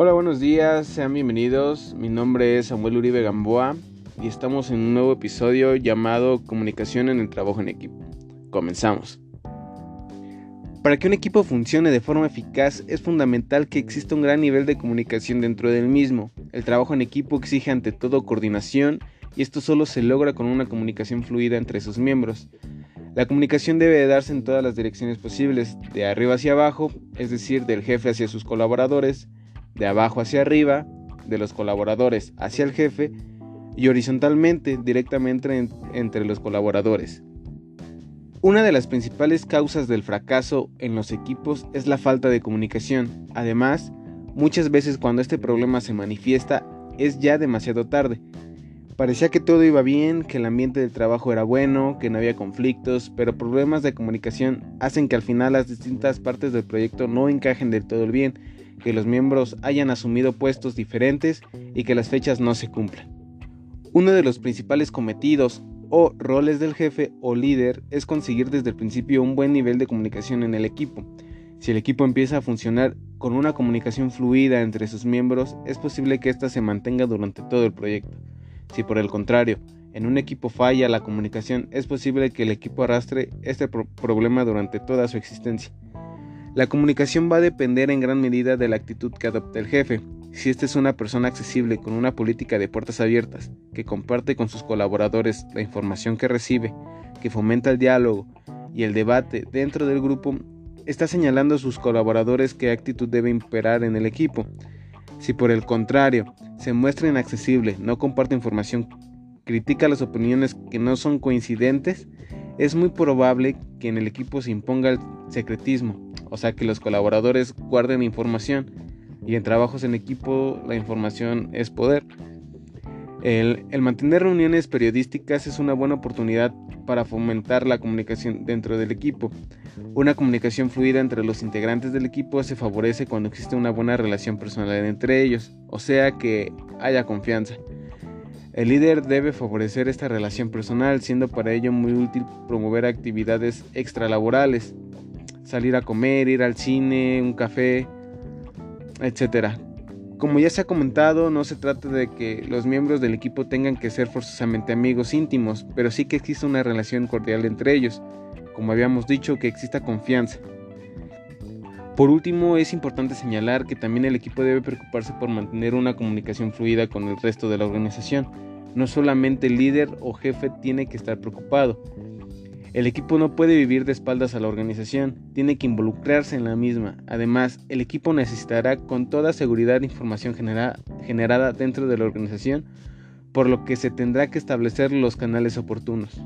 Hola, buenos días, sean bienvenidos. Mi nombre es Samuel Uribe Gamboa y estamos en un nuevo episodio llamado Comunicación en el trabajo en equipo. Comenzamos. Para que un equipo funcione de forma eficaz es fundamental que exista un gran nivel de comunicación dentro del mismo. El trabajo en equipo exige ante todo coordinación y esto solo se logra con una comunicación fluida entre sus miembros. La comunicación debe darse en todas las direcciones posibles, de arriba hacia abajo, es decir, del jefe hacia sus colaboradores, de abajo hacia arriba, de los colaboradores hacia el jefe y horizontalmente directamente entre los colaboradores. Una de las principales causas del fracaso en los equipos es la falta de comunicación. Además, muchas veces cuando este problema se manifiesta es ya demasiado tarde. Parecía que todo iba bien, que el ambiente del trabajo era bueno, que no había conflictos, pero problemas de comunicación hacen que al final las distintas partes del proyecto no encajen del todo bien que los miembros hayan asumido puestos diferentes y que las fechas no se cumplan. Uno de los principales cometidos o roles del jefe o líder es conseguir desde el principio un buen nivel de comunicación en el equipo. Si el equipo empieza a funcionar con una comunicación fluida entre sus miembros, es posible que ésta se mantenga durante todo el proyecto. Si por el contrario, en un equipo falla la comunicación, es posible que el equipo arrastre este problema durante toda su existencia. La comunicación va a depender en gran medida de la actitud que adopte el jefe. Si este es una persona accesible con una política de puertas abiertas, que comparte con sus colaboradores la información que recibe, que fomenta el diálogo y el debate dentro del grupo, está señalando a sus colaboradores qué actitud debe imperar en el equipo. Si por el contrario se muestra inaccesible, no comparte información, critica las opiniones que no son coincidentes, es muy probable que en el equipo se imponga el secretismo, o sea que los colaboradores guarden información y en trabajos en equipo la información es poder. El, mantener reuniones periodísticas es una buena oportunidad para fomentar la comunicación dentro del equipo. Una comunicación fluida entre los integrantes del equipo se favorece cuando existe una buena relación personal entre ellos, o sea que haya confianza. El líder debe favorecer esta relación personal, siendo para ello muy útil promover actividades extralaborales, salir a comer, ir al cine, un café, etc. Como ya se ha comentado, no se trata de que los miembros del equipo tengan que ser forzosamente amigos íntimos, pero sí que exista una relación cordial entre ellos, como habíamos dicho, que exista confianza. Por último, es importante señalar que también el equipo debe preocuparse por mantener una comunicación fluida con el resto de la organización. No solamente el líder o jefe tiene que estar preocupado, el equipo no puede vivir de espaldas a la organización, tiene que involucrarse en la misma. Además, el equipo necesitará con toda seguridad información generada dentro de la organización, por lo que se tendrá que establecer los canales oportunos.